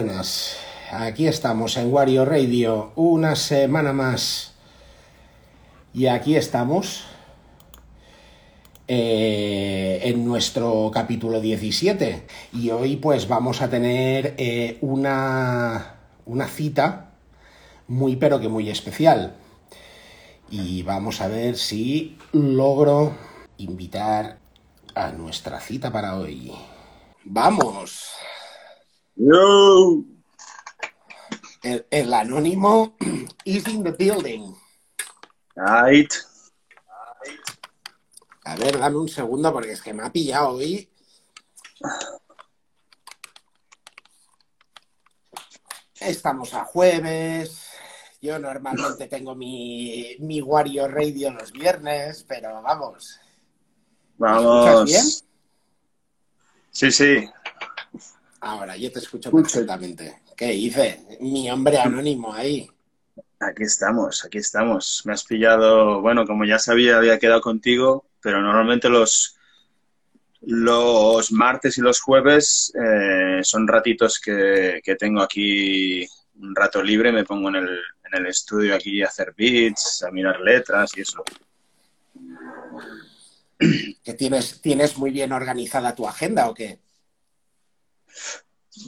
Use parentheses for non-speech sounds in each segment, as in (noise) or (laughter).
Buenas. Aquí estamos en Wario Radio, una semana más. Y aquí estamos eh, en nuestro capítulo 17. Y hoy pues vamos a tener eh, una, una cita muy pero que muy especial. Y vamos a ver si logro invitar a nuestra cita para hoy. ¡Vamos! Yo. El, el anónimo (clears throat) is in the building. Right. A ver, dame un segundo porque es que me ha pillado hoy. Estamos a jueves. Yo normalmente tengo mi, mi Wario Radio los viernes, pero vamos. ¿Me Vamos. bien? Sí, sí. Ahora, yo te escucho perfectamente. ¿Qué hice? Mi hombre anónimo ahí. Aquí estamos, aquí estamos. Me has pillado, bueno, como ya sabía, había quedado contigo, pero normalmente los, los martes y los jueves eh, son ratitos que, que tengo aquí un rato libre, me pongo en el, en el estudio aquí a hacer beats, a mirar letras y eso. ¿Que tienes, tienes muy bien organizada tu agenda o qué?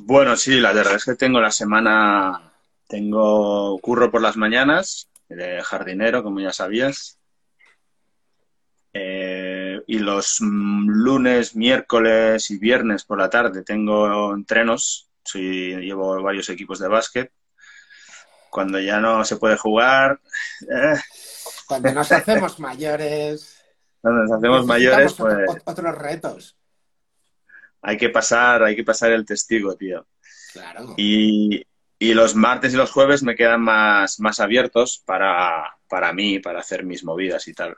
Bueno, sí, la verdad es que tengo la semana, tengo curro por las mañanas, de jardinero, como ya sabías. Eh, y los lunes, miércoles y viernes por la tarde tengo entrenos. Soy, llevo varios equipos de básquet. Cuando ya no se puede jugar, eh, Cuando nos hacemos mayores, cuando nos hacemos mayores, pues otro- otros retos. Hay que pasar, hay que pasar el testigo, tío. Claro. Y, y los martes y los jueves me quedan más, más abiertos para, para mí, para hacer mis movidas y tal.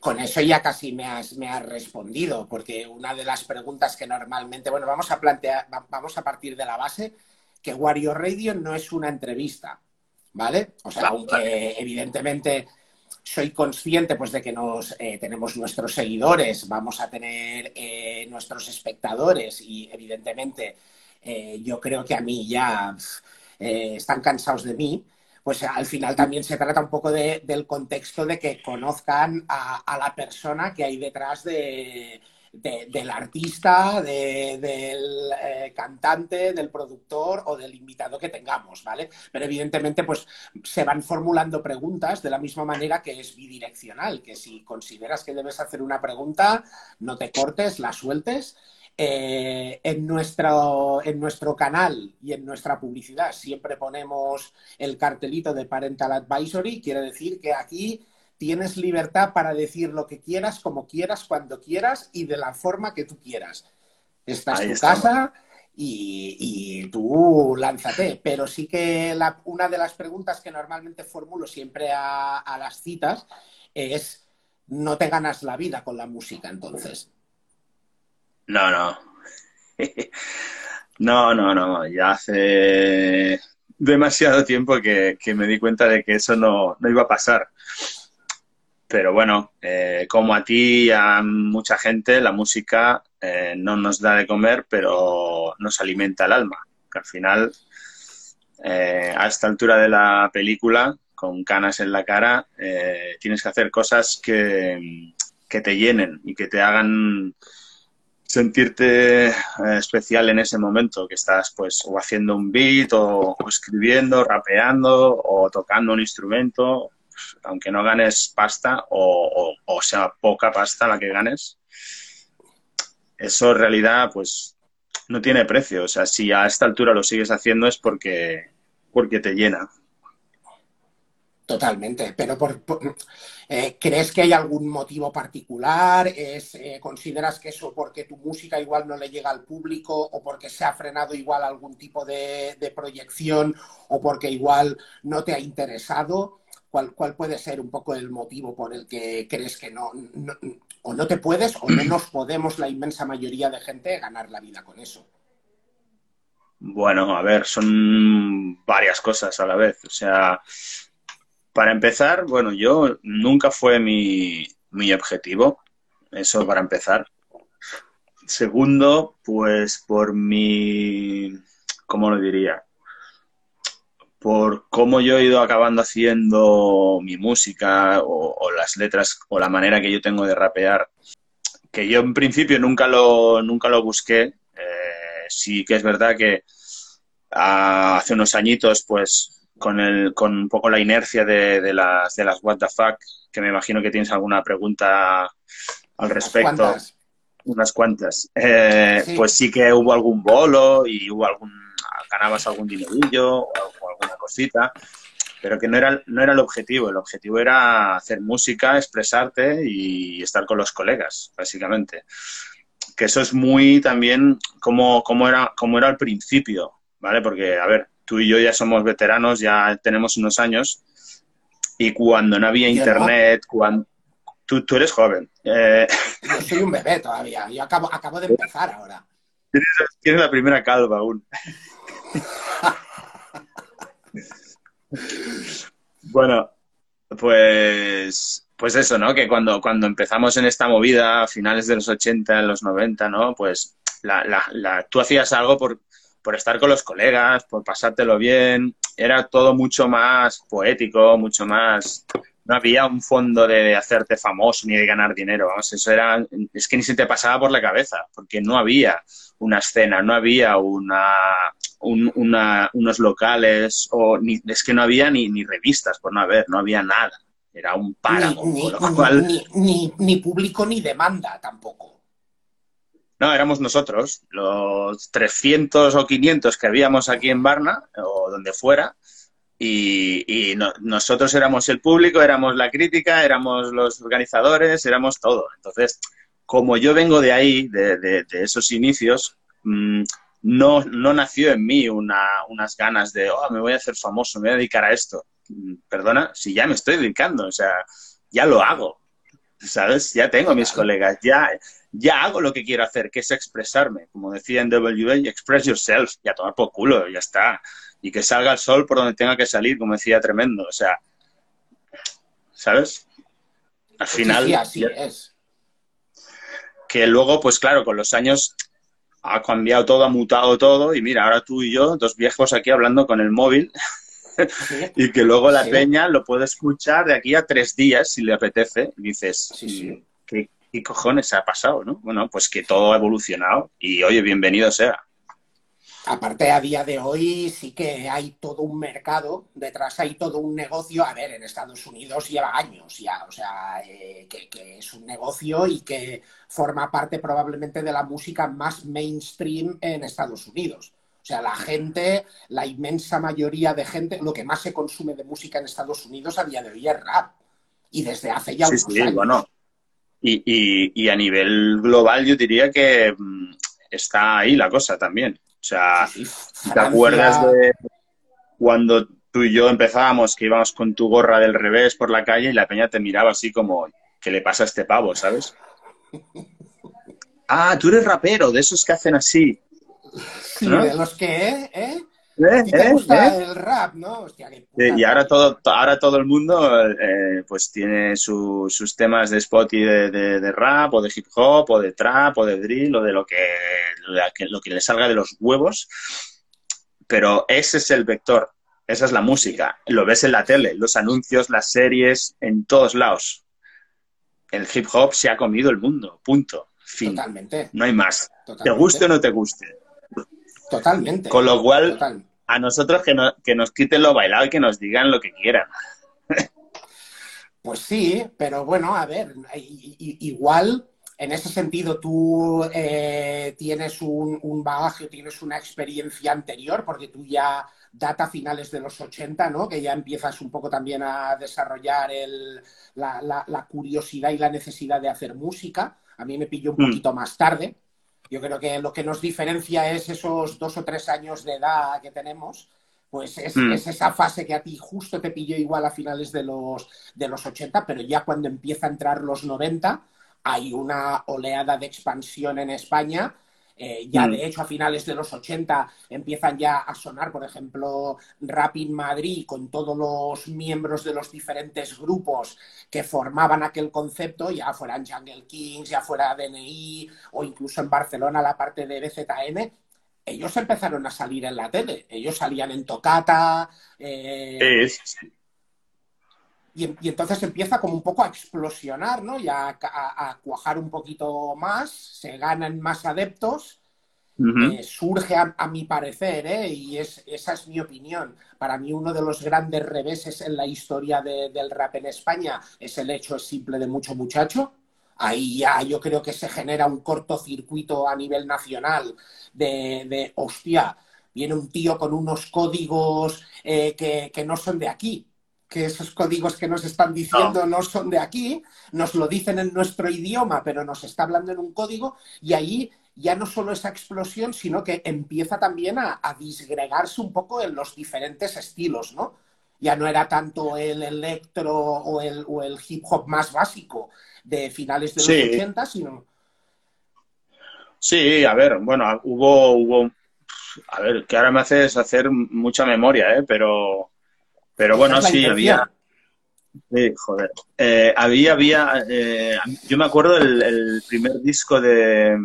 Con eso ya casi me has, me has respondido, porque una de las preguntas que normalmente, bueno, vamos a plantear, va- vamos a partir de la base que Wario Radio no es una entrevista, ¿vale? O sea, aunque evidentemente soy consciente pues de que nos eh, tenemos nuestros seguidores, vamos a tener eh, nuestros espectadores y evidentemente eh, yo creo que a mí ya están cansados de mí, pues al final también se trata un poco de- del contexto de que conozcan a la persona que hay detrás de, de- del artista, de- del eh, cantante, del productor o del invitado que tengamos, ¿vale? Pero evidentemente, pues se van formulando preguntas de la misma manera que es bidireccional, que si consideras que debes hacer una pregunta, no te cortes, la sueltes. Eh, en, nuestro, en nuestro canal y en nuestra publicidad siempre ponemos el cartelito de Parental Advisory, quiere decir que aquí tienes libertad para decir lo que quieras, como quieras, cuando quieras y de la forma que tú quieras. Esta es tu casa y, y tú lánzate. Pero sí que la- una de las preguntas que normalmente formulo siempre a, a las citas es, ¿no te ganas la vida con la música entonces? No, no. (laughs) No, no, no. Ya hace demasiado tiempo que, que me di cuenta de que eso no, no iba a pasar. Pero bueno, eh, como a ti y a mucha gente, la música eh, no nos da de comer, pero nos alimenta el alma. Que al final, eh, a esta altura de la película, con canas en la cara, eh, tienes que hacer cosas que, que te llenen y que te hagan sentirte eh, especial en ese momento, que estás pues o haciendo un beat o, o escribiendo, rapeando o tocando un instrumento, aunque no ganes pasta o, sea poca pasta la que ganes, eso en realidad pues no tiene precio. O sea, si a esta altura lo sigues haciendo es porque, porque te llena. Totalmente, pero por- eh, ¿crees que hay algún motivo particular? ¿Es, eh, ¿Consideras que eso porque tu música igual no le llega al público o porque se ha frenado igual algún tipo de, de proyección o porque igual no te ha interesado? ¿Cuál, ¿Cuál puede ser un poco el motivo por el que crees que no, o no te puedes o no nos podemos la inmensa mayoría de gente ganar la vida con eso? Bueno, a ver, son varias cosas a la vez. O sea, para empezar, bueno, yo nunca fue mi, mi objetivo, eso para empezar. segundo, pues por mi, ¿cómo lo diría? Por cómo yo he ido acabando haciendo mi música o, las letras o la manera que yo tengo de rapear, que yo en principio nunca lo, nunca lo busqué. Eh, sí que es verdad que ah, hace unos añitos, pues con, el, con un poco la inercia de, de, las, de las What the Fuck, que me imagino que tienes alguna pregunta al respecto unas cuantas. Eh, pues sí que hubo algún bolo y hubo algún, ganabas algún dinerillo o, alguna cosita, pero que no era, no era el objetivo. El objetivo era hacer música, expresarte y estar con los colegas, básicamente. Que eso es muy también como, como, era, como era al principio, ¿vale? Porque, a ver, tú y yo ya somos veteranos, ya tenemos unos años y cuando no había internet, cuando, Tú, tú eres joven. Eh... Yo soy un bebé todavía. Yo acabo, acabo de (laughs) empezar ahora. Tienes, la primera calva aún. (laughs) (laughs) bueno, pues, pues eso, ¿no? Que cuando, cuando empezamos en esta movida a finales de los 80, en los 90, ¿no? Pues la, la, tú hacías algo por, por estar con los colegas, por pasártelo bien. Era todo mucho más poético, mucho más no había un fondo de hacerte famoso ni de ganar dinero. Vamos, eso era, es que ni se te pasaba por la cabeza, porque no había una escena, no había una, unos locales, o ni, es que no había ni, ni revistas, por no haber, no había nada. Era un páramo. Ni, ni, público ni demanda tampoco. No, éramos nosotros, los 300 o 500 que habíamos aquí en Varna, o donde fuera, y, nosotros éramos el público, éramos la crítica, éramos los organizadores, éramos todo. Entonces, como yo vengo de ahí, de, esos inicios, mm, no, no, nació en mí unas ganas de, oh, me voy a hacer famoso, me voy a dedicar a esto. Mm, perdona, si ya me estoy dedicando, o sea, ya lo hago, ¿sabes? Ya tengo mis colegas, ya, ya hago lo que quiero hacer, que es expresarme. Como decía en WA, express yourself, ya tomar por culo, ya está y que salga el sol por donde tenga que salir, como decía Tremendo. O sea, ¿sabes? Al final. Sí, así es. Que luego, pues claro, con los años ha cambiado todo, ha mutado todo, y mira, ahora tú y yo, dos viejos aquí hablando con el móvil, (laughs) y que luego la peña lo puede escuchar de aquí a tres días si le apetece, y dices, ¿qué, ¿qué cojones ha pasado? ¿no? Bueno, pues que todo ha evolucionado, y oye, bienvenido sea. Aparte, a día de hoy sí que hay todo un mercado, detrás hay todo un negocio. A ver, en Estados Unidos lleva años ya, o sea, eh, que, es un negocio y que forma parte probablemente de la música más mainstream en Estados Unidos. O sea, la gente, la inmensa mayoría de gente, lo que más se consume de música en Estados Unidos a día de hoy es rap. Y desde hace ya unos sí, Bueno. Y, y a nivel global yo diría que mm, está ahí la cosa también. O sea, ¿te acuerdas de cuando tú y yo empezábamos, que íbamos con tu gorra del revés por la calle y la peña te miraba así como, ¿qué le pasa a este pavo, sabes? (laughs) ah, tú eres rapero, de esos que hacen así. Sí, de los que, ¿eh? ¿Eh? te ¿Eh? gusta ¿Eh? el rap, ¿no? y ahora todo, ahora todo el mundo pues tiene sus temas de spot y de, rap o de hip hop o de trap o de drill o de lo que, lo que le salga de los huevos. Pero ese es el vector, esa es la música. Lo ves en la tele, los anuncios, las series, en todos lados. El hip hop se ha comido el mundo, punto. Fin. Totalmente. No hay más. Te guste o no te guste. Totalmente. Con lo cual, a nosotros que, que nos quiten lo bailado y que nos digan lo que quieran. Pues sí, pero bueno, a ver, igual en ese sentido tú eh, tienes un, un, bagaje, tienes una experiencia anterior, porque tú ya data finales de los 80, ¿no? Que ya empiezas un poco también a desarrollar el, la, la, curiosidad y la necesidad de hacer música. A mí me pilló un mm. poquito más tarde, yo creo que lo que nos diferencia es esos dos o tres años de edad que tenemos, pues hmm. es, esa fase que a ti justo te pilló igual a finales de los, de los 80, pero ya cuando empieza a entrar los 90 hay una oleada de expansión en España Eh, ya mm. de hecho a finales de los 80 empiezan ya a sonar, por ejemplo, Rap in Madrid con todos los miembros de los diferentes grupos que formaban aquel concepto, ya fueran Jungle Kings, ya fuera DNI o incluso en Barcelona la parte de BZN, ellos empezaron a salir en la tele. Ellos salían en Tocata. Eh, y, entonces empieza como un poco a explosionar, ¿no? Y a, cuajar un poquito más, se ganan más adeptos, eh, surge a, mi parecer, ¿eh? y es, esa es mi opinión. Para mí uno de los grandes reveses en la historia del rap en España es el hecho simple de mucho muchacho. Ahí ya yo creo que se genera un cortocircuito a nivel nacional de, de hostia, viene un tío con unos códigos eh, que, que no son de aquí, que esos códigos que nos están diciendo no. son de aquí, nos lo dicen en nuestro idioma, pero nos está hablando en un código, y ahí ya no solo esa explosión, sino que empieza también a, disgregarse un poco en los diferentes estilos, ¿no? Ya no era tanto el electro o el, o el hip hop más básico de finales de los 80, sino... Sí, a ver, bueno, hubo, hubo, a ver, que ahora me haces hacer mucha memoria, ¿eh? Pero pero bueno, sí, había... Sí, joder. Eh, había, había... Eh, yo me acuerdo el, el primer disco de,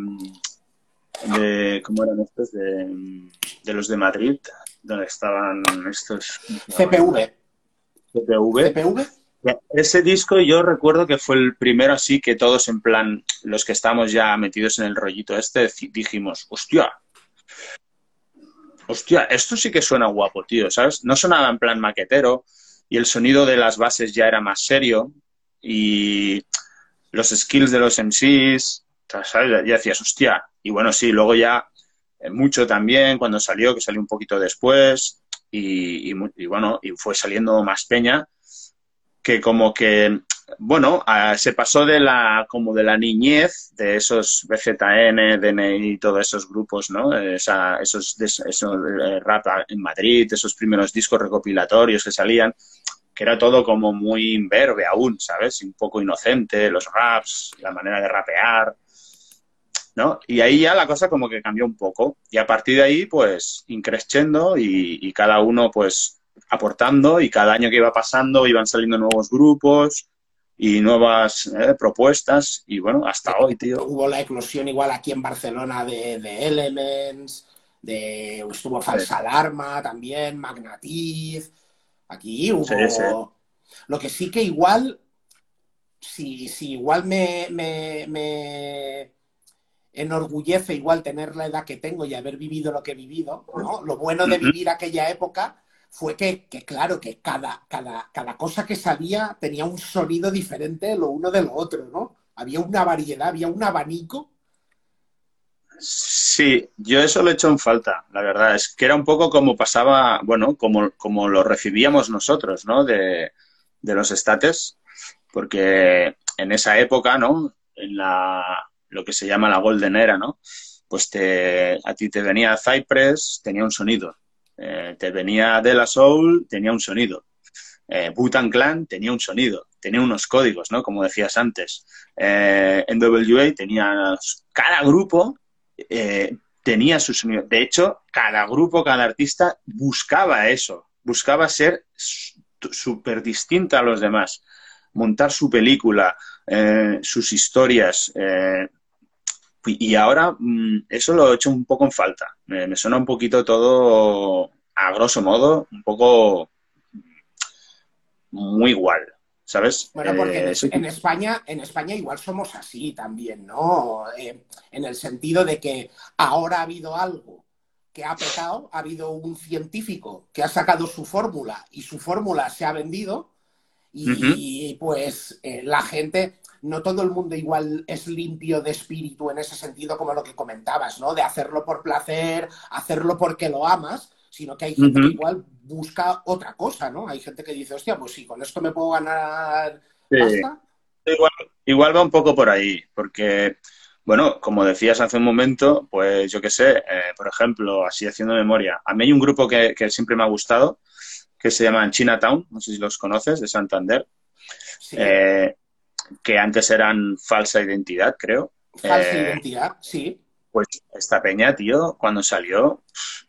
de... ¿Cómo eran estos? De, de los de Madrid, donde estaban estos... CPV. CPV. CPV. Ese disco yo recuerdo que fue el primero así que todos en plan, los que estamos ya metidos en el rollito este, dijimos, hostia, hostia, esto sí que suena guapo, tío, ¿sabes? No sonaba en plan maquetero y el sonido de las bases ya era más serio y los skills de los MCs, ¿sabes? Ya decías, hostia. Y bueno, sí, luego ya eh, mucho también cuando salió, que salió un poquito después y, y bueno, y fue saliendo más peña que como que bueno, se pasó de la, como de la niñez, de esos BZN, DNI todos esos grupos, ¿no? Esa, esos, esos eh, rap en Madrid, esos primeros discos recopilatorios que salían, que era todo como muy imberbe aún, ¿sabes? Un poco inocente, los raps, la manera de rapear, ¿no? Y ahí ya la cosa como que cambió un poco. Y a partir de ahí, pues, increciendo y, y cada uno, pues, aportando y cada año que iba pasando iban saliendo nuevos grupos, y nuevas eh, propuestas y bueno, hasta hoy, tío. Hubo la eclosión igual aquí en Barcelona de, Elements, de estuvo Falsa Alarma también, Magnatiz, aquí hubo... Lo que sí que igual, si, si igual me, me, enorgullece igual tener la edad que tengo y haber vivido lo que he vivido, ¿no? Lo bueno de vivir aquella época fue que, claro, que cada, cada, cada cosa que salía tenía un sonido diferente lo uno de lo otro, ¿no? Había una variedad, había un abanico. Sí, yo eso lo he hecho en falta, la verdad. Es que era un poco como pasaba, bueno, como, como lo recibíamos nosotros, ¿no? De, de los estates, porque en esa época, ¿no? En la, lo que se llama la Golden Era, ¿no? Pues te, a ti te venía Cypress, tenía un sonido. Eh, te venía de la Soul, tenía un sonido. Eh, Butan Clan tenía un sonido, tenía unos códigos, ¿no? Como decías antes. Eh, NWA tenía. Cada grupo eh, tenía su sonido. De hecho, cada grupo, cada artista buscaba eso. Buscaba ser súper distinta a los demás. Montar su película, sus historias. Y ahora mm, eso lo he hecho un poco en falta. Me, suena un poquito todo, a grosso modo, un poco muy igual, ¿sabes? Bueno, porque en, eh, España, en España igual somos así también, ¿no? Eh, en el sentido de que ahora ha habido algo que ha petado, ha habido un científico que ha sacado su fórmula y su fórmula se ha vendido y, pues eh, la gente no todo el mundo igual es limpio de espíritu en ese sentido como lo que comentabas, ¿no? De hacerlo por placer, hacerlo porque lo amas, sino que hay gente que igual busca otra cosa, ¿no? Hay gente que dice, hostia, pues sí, con esto me puedo ganar Igual, va un poco por ahí, porque, bueno, como decías hace un momento, pues yo qué sé, eh, por ejemplo, así haciendo memoria, a mí hay un grupo que, siempre me ha gustado, que se llama Chinatown, no sé si los conoces, de Santander. Eh, que antes eran falsa identidad, creo. Falsa eh, identidad, sí. Pues esta peña, tío, cuando salió,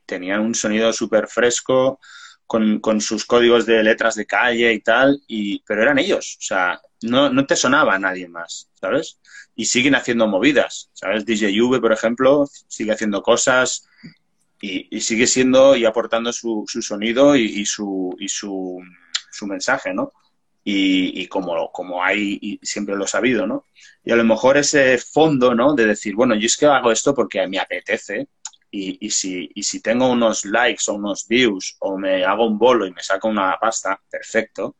tenían un sonido súper fresco, con, con, sus códigos de letras de calle y tal, y, pero eran ellos, o sea, no, no te sonaba a nadie más, ¿sabes? Y siguen haciendo movidas, ¿sabes? DJ V, por ejemplo, sigue haciendo cosas y, y sigue siendo y aportando su, su sonido y, y, su, y su, su mensaje, ¿no? Y, como, como hay, siempre lo he sabido, ¿no? Y a lo mejor ese fondo, ¿no? De decir, bueno, yo es que hago esto porque me apetece, y, y, si, y si tengo unos likes o unos views o me hago un bolo y me saco una pasta, perfecto,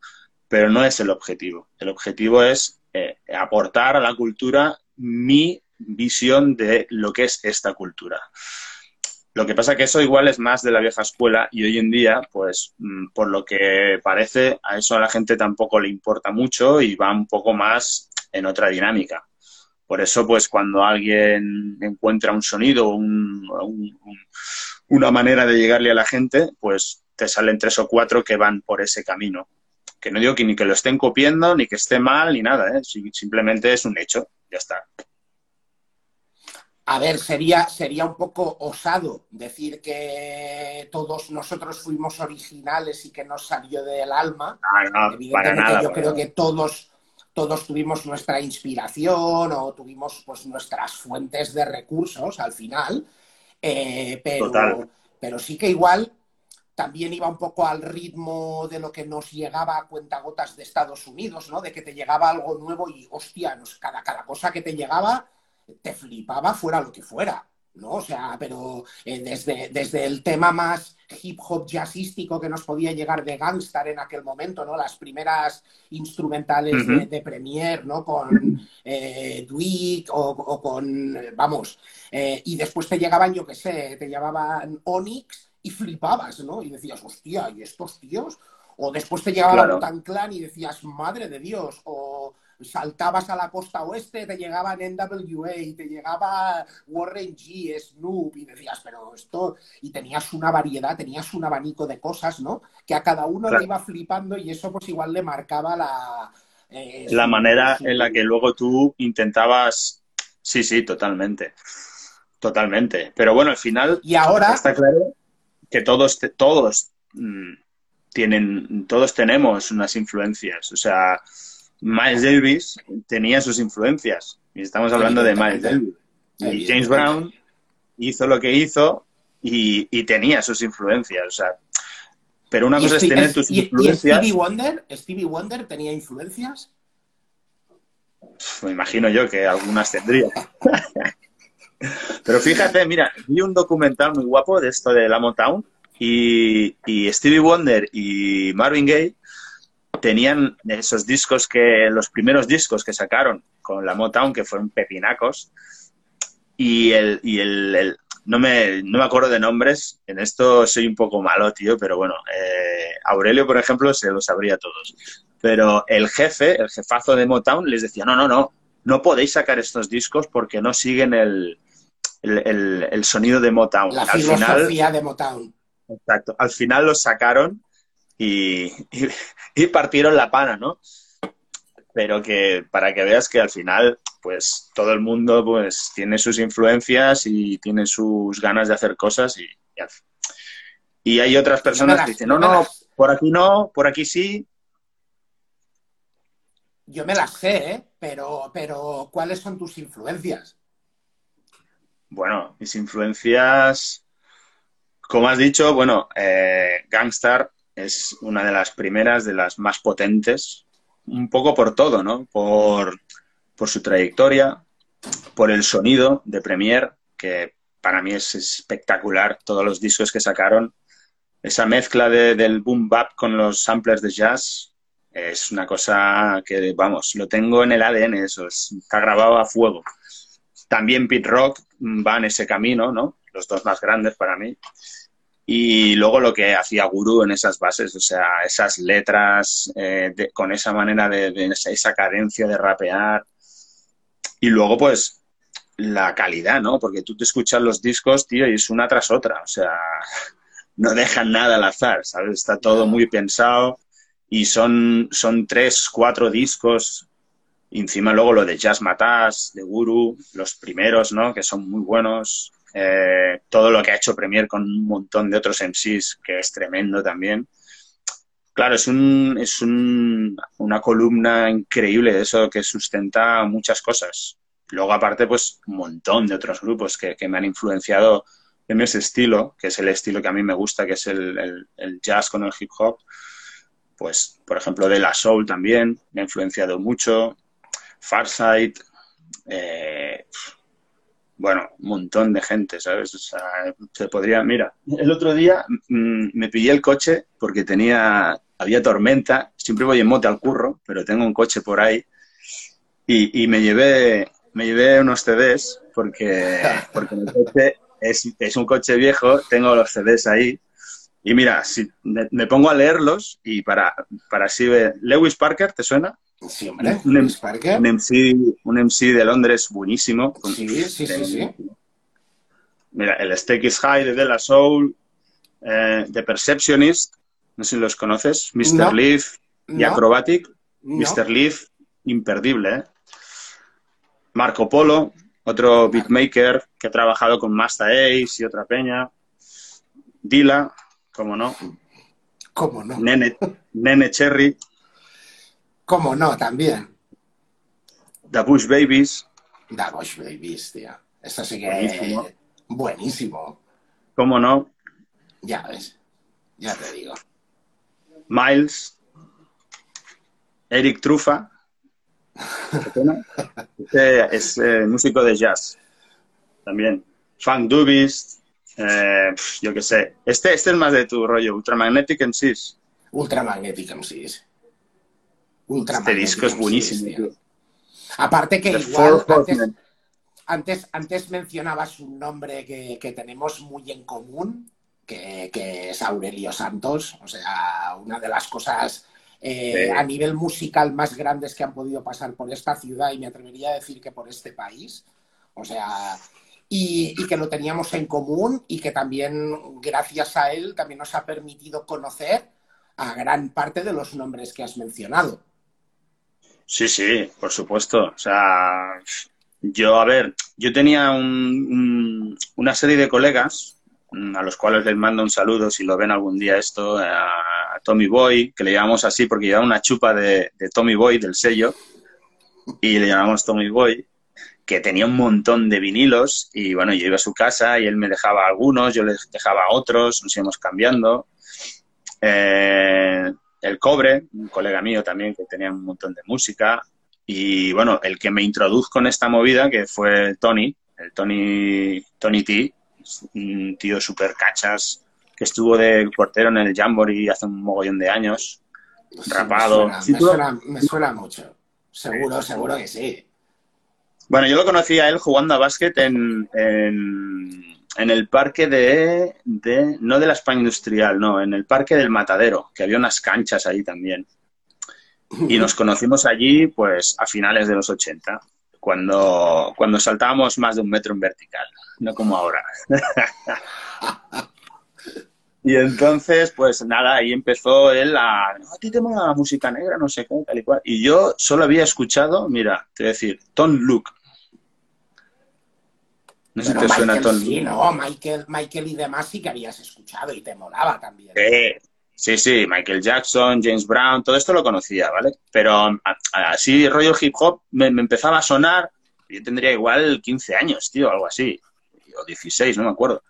pero no es el objetivo. El objetivo es eh, aportar a la cultura mi visión de lo que es esta cultura. Lo que pasa que eso igual es más de la vieja escuela y hoy en día, pues mm, por lo que parece, a eso a la gente tampoco le importa mucho y va un poco más en otra dinámica. Por eso, pues cuando alguien encuentra un sonido, un, un, una manera de llegarle a la gente, pues te salen tres o cuatro que van por ese camino. Que no digo que ni que lo estén copiando, ni que esté mal, ni nada, ¿eh? simplemente es un hecho, ya está. A ver, sería, sería un poco osado decir que todos nosotros fuimos originales y que nos salió del alma. Ah, no, Evidentemente, para nada, yo creo que todos, todos tuvimos nuestra inspiración o tuvimos pues, nuestras fuentes de recursos al final, eh, pero, Total. pero sí que igual también iba un poco al ritmo de lo que nos llegaba a cuentagotas de Estados Unidos, ¿no? De que te llegaba algo nuevo y, hostia, cada, cada cosa que te llegaba te flipaba fuera lo que fuera, ¿no? O sea, pero eh, desde, desde el tema más hip hop jazzístico que nos podía llegar de Gangstar en aquel momento, ¿no? Las primeras instrumentales de, Premiere, ¿no? Con eh, Dweek o, o con, vamos, eh, y después te llegaban, yo qué sé, te llevaban Onyx y flipabas, ¿no? Y decías, hostia, ¿y estos tíos? O después te llegaba Claro. Wu-Tang Clan y decías, madre de Dios, o saltabas a la costa oeste, te llegaban NWA, y te llegaba Warren G, Snoop, y decías, pero esto, y tenías una variedad, tenías un abanico de cosas, ¿no? Que a cada uno Claro. le iba flipando y eso pues igual le marcaba la... eh, La su- manera su- en la que luego tú intentabas. Sí, sí, totalmente. Totalmente. Pero bueno, al final Y ahora, está claro que todos, todos mm, tienen, todos tenemos unas influencias. O sea, Miles Davis tenía sus influencias. Y estamos hablando de Miles Davis. Y James. Brown hizo lo que hizo y, y tenía sus influencias. O sea, pero una ¿Y, cosa es tener tus y- y influencias. Stevie Wonder? ¿Stevie Wonder tenía influencias? Me imagino yo que algunas tendría. Pero fíjate, mira, vi un documental muy guapo de esto de la Motown y, y Stevie Wonder y Marvin Gaye tenían esos discos que, los primeros discos que sacaron con la Motown, que fueron pepinacos, y el, y el, el- no, me, no me acuerdo de nombres, en esto soy un poco malo, tío, pero bueno, eh, Aurelio, por ejemplo, se los sabría todos. Pero el jefe, el jefazo de Motown, les decía, no, no, no, no podéis sacar estos discos porque no siguen el, el, el- el sonido de Motown. La Al final, filosofía de Motown. exacto, al final los sacaron y, y, y partieron la pana, ¿no? Pero que para que veas que al final, pues todo el mundo pues tiene sus influencias y tiene sus ganas de hacer cosas y, y, hay otras personas las- que dicen, no, no, las- por aquí no, por aquí sí. Yo me las sé, ¿eh? Pero, pero ¿cuáles son tus influencias? Bueno, mis influencias, como has dicho, bueno, eh, Gangstar es una de las primeras, de las más potentes, un poco por todo, ¿no? Por, por su trayectoria, por el sonido de Premiere, que para mí es espectacular, todos los discos que sacaron, esa mezcla de- del boom bap con los samplers de jazz, es una cosa que, vamos, lo tengo en el ADN, eso, es- está grabado a fuego. También Pete Rock va en ese camino, ¿no? Los dos más grandes para mí. Y luego lo que hacía Guru en esas bases, o sea, esas letras eh, de- con esa manera de, de esa, esa cadencia de rapear. Y luego, pues, la calidad, ¿no? Porque tú te escuchas los discos, tío, y es una tras otra. O sea, (laughs) no dejan nada al azar, ¿sabes? Está todo muy pensado y son, son tres, cuatro discos encima luego lo de Jazz Matas, de Guru, los primeros, ¿no? Que son muy buenos. Eh, todo lo que ha hecho Premier con un montón de otros MCs, que es tremendo también. Claro, es, un, es un, una columna increíble de eso que sustenta muchas cosas. Luego, aparte, pues un montón de otros grupos que, que me han influenciado en ese estilo, que es el estilo que a mí me gusta, que es el, el, jazz con el hip hop. Pues, por ejemplo, de la soul también me ha influenciado mucho. Farsight, eh, bueno, un montón de gente, ¿sabes? O sea, se podría, mira, el otro día mmm, me pillé el coche porque tenía, había tormenta, siempre voy en moto al curro, pero tengo un coche por ahí y, y me llevé, me llevé unos CDs porque, (laughs) porque mi coche es, es, un coche viejo, tengo los CDs ahí y mira, si me, me pongo a leerlos y para, para así ver, Lewis Parker, ¿te suena? Sí, hombre. Un, un, MC, un MC de Londres buenísimo. Sí, sí, sí, sí. Mira, el Stake is High de De La Soul, eh, The Perceptionist, no sé si los conoces, Mr. No. Leaf y no. Acrobatic. No. Mr. Leaf, imperdible. ¿eh? Marco Polo, otro beatmaker que ha trabajado con Masta Ace y otra peña. Dila, cómo no. ¿Cómo no? Nene, Nene Cherry. ¿Cómo no? También. The Bush Babies. The Bush Babies, tío. Esto sí que buenísimo. es buenísimo. ¿Cómo no? Ya ves. Ya te digo. Miles. Eric Trufa. (laughs) este es eh, músico de jazz. También. Funk Dubis. Eh, yo qué sé. Este, este es más de tu rollo. Ultramagnetic MCs. Ultramagnetic MCs. Este disco es buenísimo. Aparte que The igual antes, antes, antes, mencionabas un nombre que, que tenemos muy en común, que, que, es Aurelio Santos. O sea, una de las cosas eh, sí. a nivel musical más grandes que han podido pasar por esta ciudad y me atrevería a decir que por este país. O sea, y, y, que lo teníamos en común y que también gracias a él también nos ha permitido conocer a gran parte de los nombres que has mencionado. Sí, sí, por supuesto. O sea, yo, a ver, yo tenía un, un, una serie de colegas mm, a los cuales les mando un saludo si lo ven algún día esto, a Tommy Boy, que le llamamos así porque llevaba una chupa de, de, Tommy Boy del sello, y le llamamos Tommy Boy, que tenía un montón de vinilos, y bueno, yo iba a su casa y él me dejaba algunos, yo les dejaba otros, nos íbamos cambiando. Eh, el Cobre, un colega mío también que tenía un montón de música. Y bueno, el que me introduzco en esta movida, que fue Tony, el Tony, Tony T, un tío súper cachas, que estuvo de portero en el Jamboree hace un mogollón de años, sí, rapado. Me suena, ¿Sí, me, suena, me suena, mucho. Seguro, seguro que sí. Bueno, yo lo conocí a él jugando a básquet en, en en el parque de, de, no de la España Industrial, no, en el parque del Matadero, que había unas canchas ahí también. Y nos conocimos allí, pues, a finales de los 80, cuando, cuando saltábamos más de un metro en vertical, no como ahora. (laughs) y entonces, pues nada, ahí empezó él a, a ti te mola la música negra, no sé qué, tal y cual. Y yo solo había escuchado, mira, te voy a decir, Tom Luke, no sé si te Michael, suena Tom. Sí, no, Michael, Michael y demás sí que habías escuchado y te molaba también. Eh, sí, sí, Michael Jackson, James Brown, todo esto lo conocía, ¿vale? Pero así, rollo hip hop, me, me, empezaba a sonar, yo tendría igual 15 años, tío, algo así, o 16, no me acuerdo.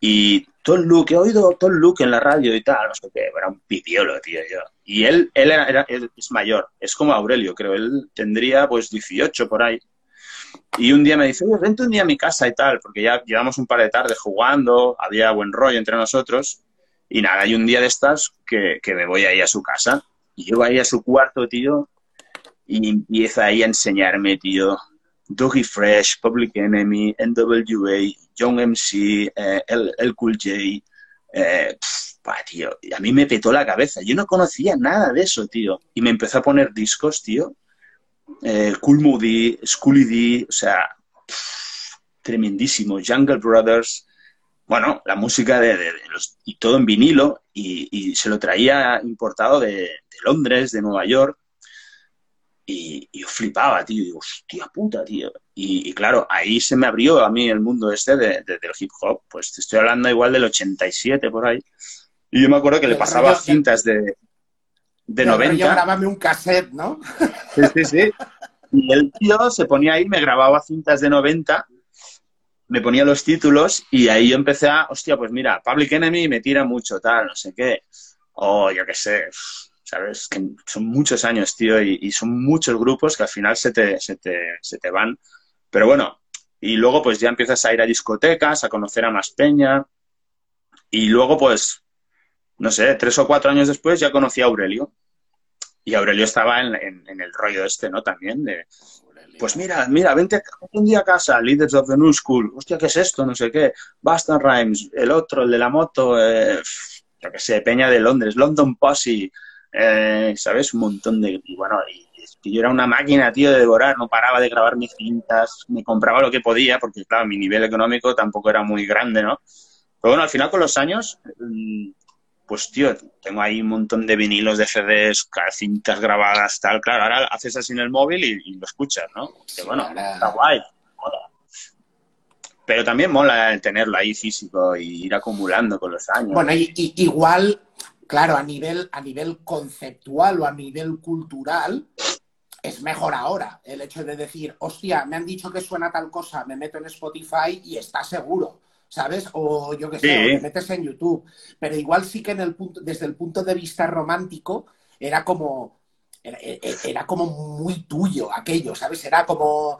Y Tom Luke, he oído Tom Luke en la radio y tal, no sé qué, era un pidiolo, tío, yo. Y él, él era, era, es mayor, es como Aurelio, creo, él tendría pues 18 por ahí. Y un día me dice, oye, vente un día a mi casa y tal, porque ya llevamos un par de tardes jugando, había buen rollo entre nosotros. Y nada, hay un día de estas que, que me voy ahí a su casa. Y yo ahí a su cuarto, tío, y empieza ahí a enseñarme, tío, Doggy Fresh, Public Enemy, NWA, Young MC, eh, el, el Cool J. Eh, bah, tío, a mí me petó la cabeza. Yo no conocía nada de eso, tío. Y me empezó a poner discos, tío, eh, Cool Moody, Schooly D, o sea, pff, tremendísimo, Jungle Brothers, bueno, la música de, de, de los, y todo en vinilo, y, y, se lo traía importado de, de, Londres, de Nueva York, Y, yo flipaba, tío. Y digo, hostia puta, tío. Y, claro, ahí se me abrió a mí el mundo este de, del hip hop. Pues te estoy hablando igual del 87 por ahí. Y yo me acuerdo que le pasaba cintas de, de 90. Yo grabame un cassette, ¿no? Sí, sí, sí. Y el tío se ponía ahí, me grababa cintas de 90, me ponía los títulos y ahí yo empecé a, hostia, pues mira, Public Enemy me tira mucho, tal, no sé qué. O yo qué sé, ¿sabes? Que son muchos años, tío, y, son muchos grupos que al final se te, se te, se te van. Pero bueno, y luego pues ya empiezas a ir a discotecas, a conocer a más peña. Y luego pues, no sé, tres o cuatro años después ya conocí a Aurelio. Y Aurelio estaba en, en, el rollo este, ¿no? También de, pues mira, mira, vente un día a casa, Leaders of the New School, hostia, ¿qué es esto? No sé qué, Boston Rhymes, el otro, el de la moto, eh, yo qué sé, Peña de Londres, London Posse, eh, ¿sabes? Un montón de... Y bueno, y, yo era una máquina, tío, de devorar, no paraba de grabar mis cintas, me compraba lo que podía, porque claro, mi nivel económico tampoco era muy grande, ¿no? Pero bueno, al final con los años, mm, pues tío, tengo ahí un montón de vinilos de CDs, cintas grabadas, tal, claro, ahora haces así en el móvil y, lo escuchas, ¿no? Que bueno, está guay, Pero también mola tenerlo ahí físico y ir acumulando con los años. Bueno, y, igual, claro, a nivel, a nivel conceptual o a nivel cultural, es mejor ahora el hecho de decir, hostia, me han dicho que suena tal cosa, me meto en Spotify y está seguro. ¿Sabes? O yo qué sé, te metes en YouTube. Pero igual sí que en el punto, desde el punto de vista romántico era como, era, como muy tuyo aquello, ¿sabes? Era como,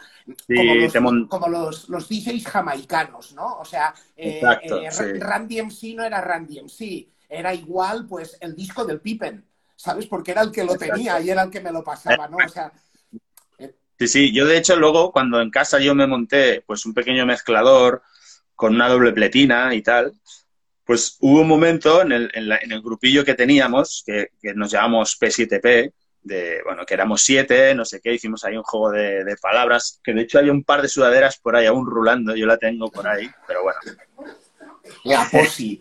como, los, los, DJs jamaicanos, ¿no? O sea, eh, eh, Randy MC no era Randy MC, era igual pues el disco del Pippen, ¿sabes? Porque era el que lo tenía y era el que me lo pasaba, ¿no? O sea... Sí, sí, yo de hecho luego cuando en casa yo me monté pues un pequeño mezclador, con una doble pletina y tal, pues hubo un momento en el, en, el grupillo que teníamos, que, nos llamamos P7P, de, bueno, que éramos siete, no sé qué, hicimos ahí un juego de, palabras, que de hecho hay un par de sudaderas por ahí aún rulando, yo la tengo por ahí, pero bueno. La Posi.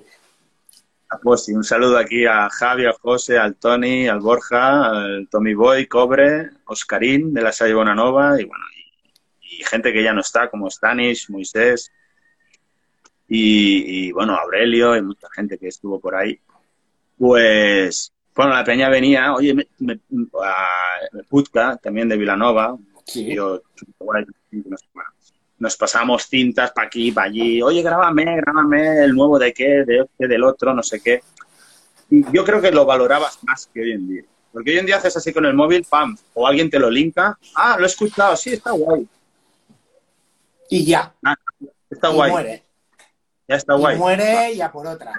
La Posi. Un saludo aquí a Javi, a José, al Tony, al Borja, al Tommy Boy, Cobre, Oscarín de la Salle Bonanova y bueno, y, y gente que ya no está, como Stanis, Moisés, y, bueno, Aurelio y mucha gente que estuvo por ahí, pues, bueno, la peña venía, oye, me, me, Putka, también de Vilanova, yo, nos pasamos cintas para aquí, para allí, oye, grábame, grábame el nuevo de qué, de este, del otro, no sé qué. Y yo creo que lo valorabas más que hoy en día. Porque hoy en día haces así con el móvil, pam, o alguien te lo linka, ah, lo he escuchado, sí, está guay. Y ya. Ah, está guay. Ya está guay. Y muere ya por otra.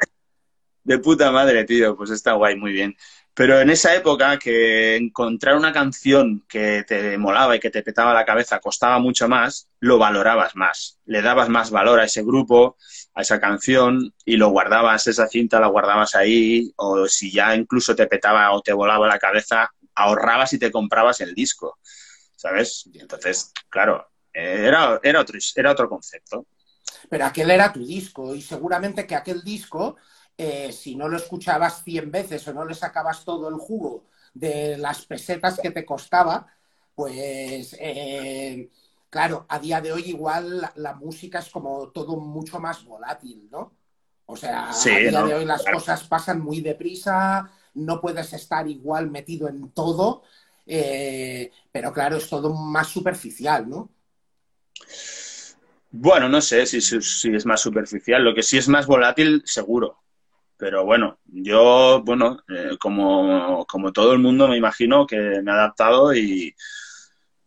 De puta madre, tío, pues está guay, muy bien. Pero en esa época que encontrar una canción que te molaba y que te petaba la cabeza costaba mucho más, lo valorabas más. Le dabas más valor a ese grupo, a esa canción y lo guardabas, esa cinta la guardabas ahí o si ya incluso te petaba o te volaba la cabeza, ahorrabas y te comprabas el disco, ¿sabes? Y entonces, claro, era, era, otro, era otro concepto pero aquel era tu disco y seguramente que aquel disco, eh, si no lo escuchabas 100 veces o no le sacabas todo el jugo de las pesetas que te costaba, pues eh, claro, a día de hoy igual la, música es como todo mucho más volátil, ¿no? O sea, a día de hoy las cosas pasan muy deprisa, no puedes estar igual metido en todo, eh, pero claro, es todo más superficial, ¿no? Bueno, no sé si, es más superficial. Lo que sí es más volátil, seguro. Pero bueno, yo, bueno, eh, como, como, todo el mundo me imagino que me he adaptado y,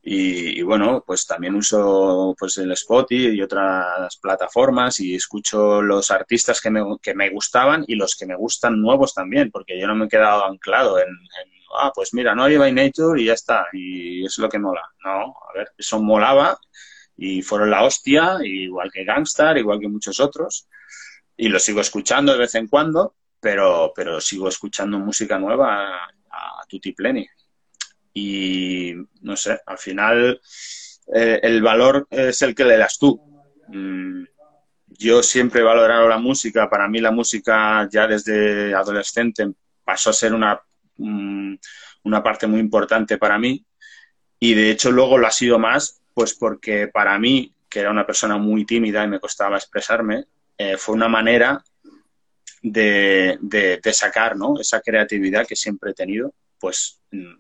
y, bueno, pues también uso pues el Spotify y otras plataformas y escucho los artistas que me, que me gustaban y los que me gustan nuevos también, porque yo no me he quedado anclado en, en ah, pues mira, no by Nature y ya está, y es lo que mola. No, a ver, eso molaba y fueron la hostia, igual que Gangstar, igual que muchos otros, y lo sigo escuchando de vez en cuando, pero, pero sigo escuchando música nueva a, tutti pleni. Y no sé, al final eh, el valor es el que le das tú. Mm, yo siempre he valorado la música, para mí la música ya desde adolescente pasó a ser una, mm, una parte muy importante para mí Y de hecho luego lo ha sido más, pues porque para mí, que era una persona muy tímida y me costaba expresarme, eh, fue una manera de, de, sacar ¿no? esa creatividad que siempre he tenido, pues mm,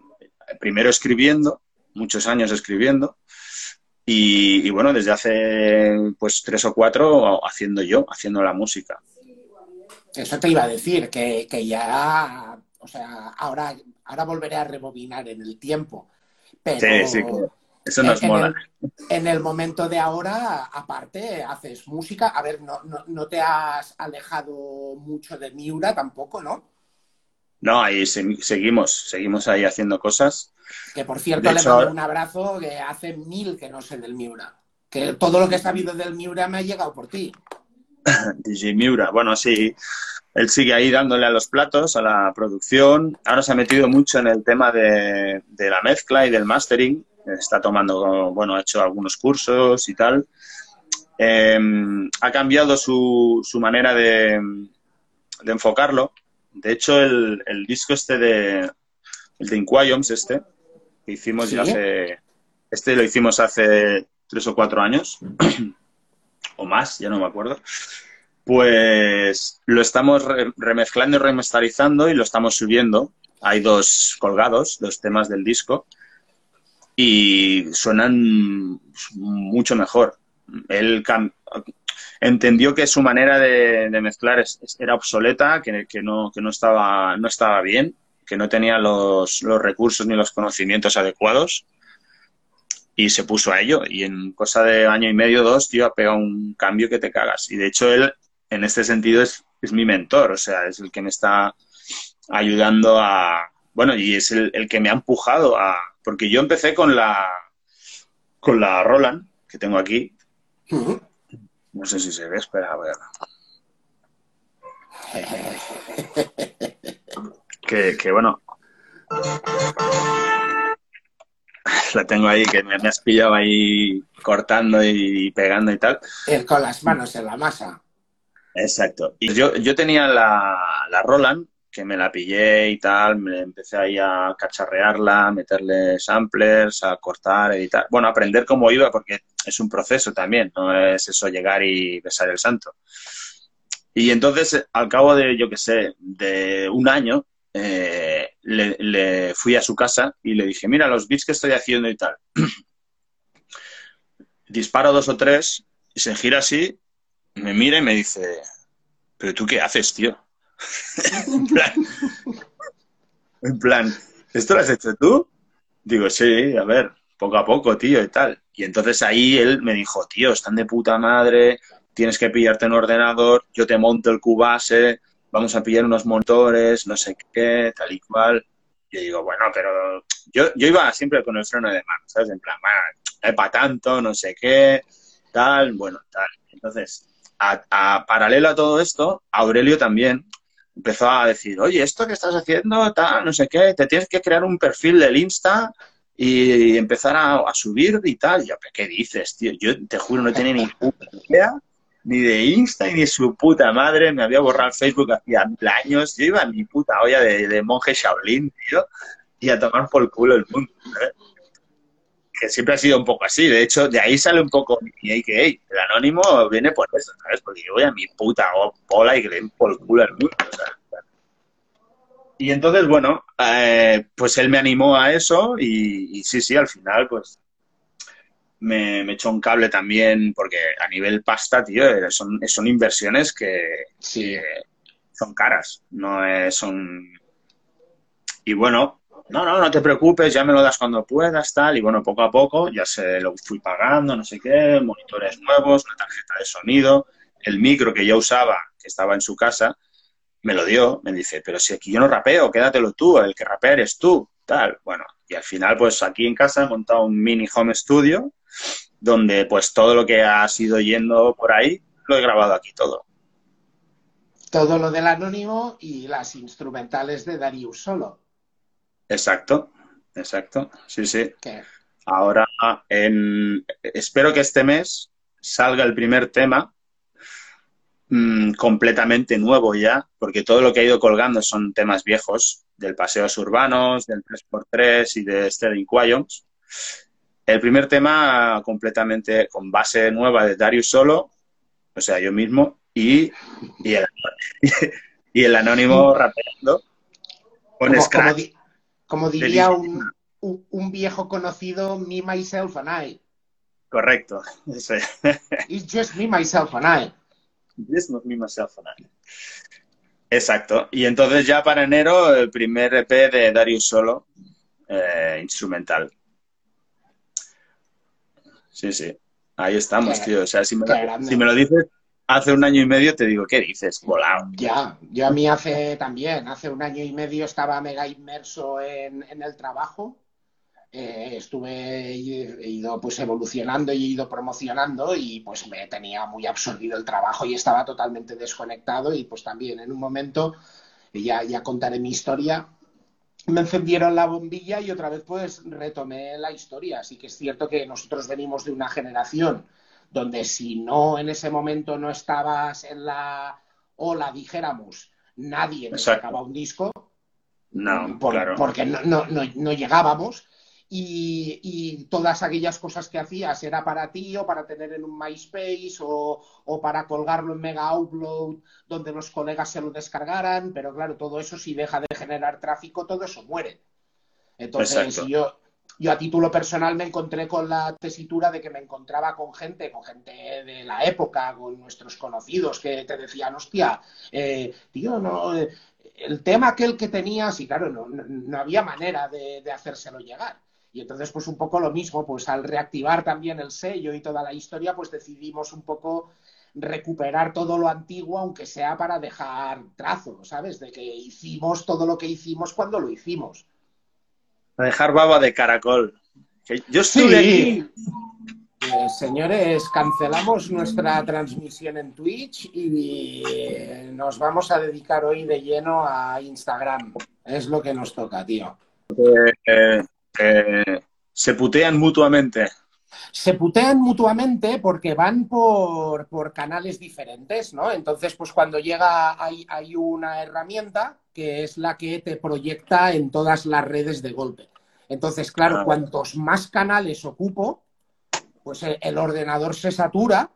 primero escribiendo, muchos años escribiendo, y, bueno, desde hace pues tres o cuatro haciendo yo, haciendo la música. Eso te iba a decir, que, que ya, o sea, ahora, ahora volveré a rebobinar en el tiempo. Pero sí, sí, eso nos mola. en el momento de ahora, aparte, haces música. A ver, no, no, no te has alejado mucho de Miura tampoco, ¿no? No, ahí seguimos, seguimos ahí haciendo cosas. Que por cierto, le mando un abrazo que hace mil que no sé del Miura. Que todo lo que he sabido del Miura me ha llegado por ti. (laughs) DJ Miura, bueno, sí. Él sigue ahí dándole a los platos, a la producción. Ahora se ha metido mucho en el tema de, la mezcla y del mastering. Está tomando, bueno, ha hecho algunos cursos y tal. Em, ha cambiado su, su manera de, de enfocarlo de hecho, el, disco este de, el de Inquiums, este, que hicimos ya hace, este lo hicimos hace tres o cuatro años, (clears throat) o más, ya no me acuerdo, pues lo estamos remezclando y remasterizando y lo estamos subiendo. Hay dos colgados, dos temas del disco, y suenan mucho mejor. Él entendió que su manera de, mezclar era obsoleta, que, no, que no, estaba, no estaba bien, que no tenía los, recursos ni los conocimientos adecuados y se puso a ello. Y en cosa de año y medio, dos, tío, ha pegado un cambio que te cagas. Y de hecho él, en este sentido, es, es mi mentor, o sea, es el que me está ayudando a... Bueno, y es el, que me ha empujado a... Porque yo empecé con la, con la Roland, que tengo aquí, no sé si se ve, espera, a ver. (laughs) que, bueno. La tengo ahí, que me, has pillado ahí cortando y pegando y tal. con las manos en la masa. Exacto. Y yo, yo tenía la, la Roland, que me la pillé y tal, me empecé ahí a cacharrearla, meterle samplers, a cortar, editar. Bueno, aprender cómo iba, porque es un proceso también, no es eso llegar y besar el santo. Y entonces, al cabo de, yo qué sé, de un año, eh, le, fui a su casa y le dije, mira los beats que estoy haciendo y tal. (clears throat) Disparo dos o tres y se gira así, me mira y me dice, pero tú qué haces, tío? En, plan, en plan, ¿esto lo has hecho tú? Digo, sí, a ver, poco a poco, tío, y tal. Y entonces ahí él me dijo, tío, están de puta madre, tienes que pillarte un ordenador, yo te monto el Cubase, vamos a pillar unos motores, no sé qué, tal y cual. Yo digo, bueno, pero yo, yo iba siempre con el freno de mano, ¿sabes? En plan, bueno, es para tanto, no sé qué, tal, bueno, tal. Entonces, a, paralelo a todo esto, Aurelio también empezó a decir, oye, esto que estás haciendo, tal, no sé qué, te tienes que crear un perfil del Insta y empezar a, subir y tal. Yo, ¿qué dices, tío? Yo te juro, no tenía ni puta idea ni de Insta ni de su puta madre. Me había borrado el Facebook hacía años. Yo iba a mi puta olla de, monje Shaolin, tío, y a tomar por el culo el mundo. ¿eh? Que siempre ha sido un poco así. De hecho, de ahí sale un poco mi AKA. El anónimo viene por eso, ¿sabes? Porque yo voy a mi puta bola y que le den por el culo al mundo. Y entonces, bueno, eh, pues él me animó a eso y, sí, sí, al final, pues me, echó un cable también, porque a nivel pasta, tío, eh, son, son inversiones que sí. son caras, no son... Y bueno, no, no, no te preocupes, ya me lo das cuando puedas, tal, y bueno, poco a poco ya se lo fui pagando, no sé qué, monitores nuevos, una tarjeta de sonido, el micro que yo usaba, que estaba en su casa, me lo dio, me dice, pero si aquí yo no rapeo, quédatelo tú, el que rapea eres tú, tal. Bueno, y al final, pues aquí en casa he montado un mini home studio, donde pues todo lo que ha sido yendo por ahí, lo he grabado aquí todo. Todo lo del anónimo y las instrumentales de Darius solo. Exacto, exacto, sí, sí. Ahora, en... espero que este mes salga el primer tema Mm, completamente nuevo ya, porque todo lo que ha ido colgando son temas viejos, del Paseos Urbanos, del 3x3 y de Sterling Quayons. El primer tema completamente con base nueva de Darius solo, o sea, yo mismo, y, y, el, (laughs) y el anónimo rapeando con Como, Scratch. como di- como diría un, un- viejo conocido, me, myself and I. Correcto. It's just me, myself and I. This not me, myself, and I. Exacto. Y entonces ya para enero el primer EP de Darius Solo, eh, instrumental. Sí, sí. Ahí estamos, Qué- tío. O sea, si me, lo, si me lo dices hace un año y medio, te digo, ¿qué dices? Volado. Ya, yo a mí hace también, hace un año y medio estaba mega inmerso en, en el trabajo. Eh, estuve, he ido pues evolucionando y he ido promocionando y pues me tenía muy absorbido el trabajo y estaba totalmente desconectado y pues también en un momento, ya, ya contaré mi historia, me encendieron la bombilla y otra vez pues retomé la historia. Así que es cierto que nosotros venimos de una generación donde si no en ese momento no estabas en la ola, dijéramos, nadie Exacto. sacaba un disco, No, por- claro. porque no, no, no, no llegábamos. Y, y todas aquellas cosas que hacías era para ti o para tener en un MySpace o, o para colgarlo en Mega Upload donde los colegas se lo descargaran, pero claro, todo eso si deja de generar tráfico, todo eso muere. Entonces yo, yo a título personal me encontré con la tesitura de que me encontraba con gente, con gente de la época, con nuestros conocidos que te decían, hostia, eh, tío, no, eh, el tema aquel que tenías, y claro, no, no, había manera de, de hacérselo llegar. Y entonces, pues un poco lo mismo, pues al reactivar también el sello y toda la historia, pues decidimos un poco recuperar todo lo antiguo, aunque sea para dejar trazo, ¿sabes? De que hicimos todo lo que hicimos cuando lo hicimos. A dejar baba de caracol. Yo estuve aquí. Eh, señores, cancelamos nuestra transmisión en Twitch y eh, nos vamos a dedicar hoy de lleno a Instagram. Es lo que nos toca, tío. eh, eh, se putean mutuamente. se putean mutuamente porque van por, por canales diferentes, ¿no? Entonces, pues cuando llega hay, hay una herramienta que es la que te proyecta en todas las redes de golpe. Entonces, claro, Ah. cuantos más canales ocupo, pues el, ordenador se satura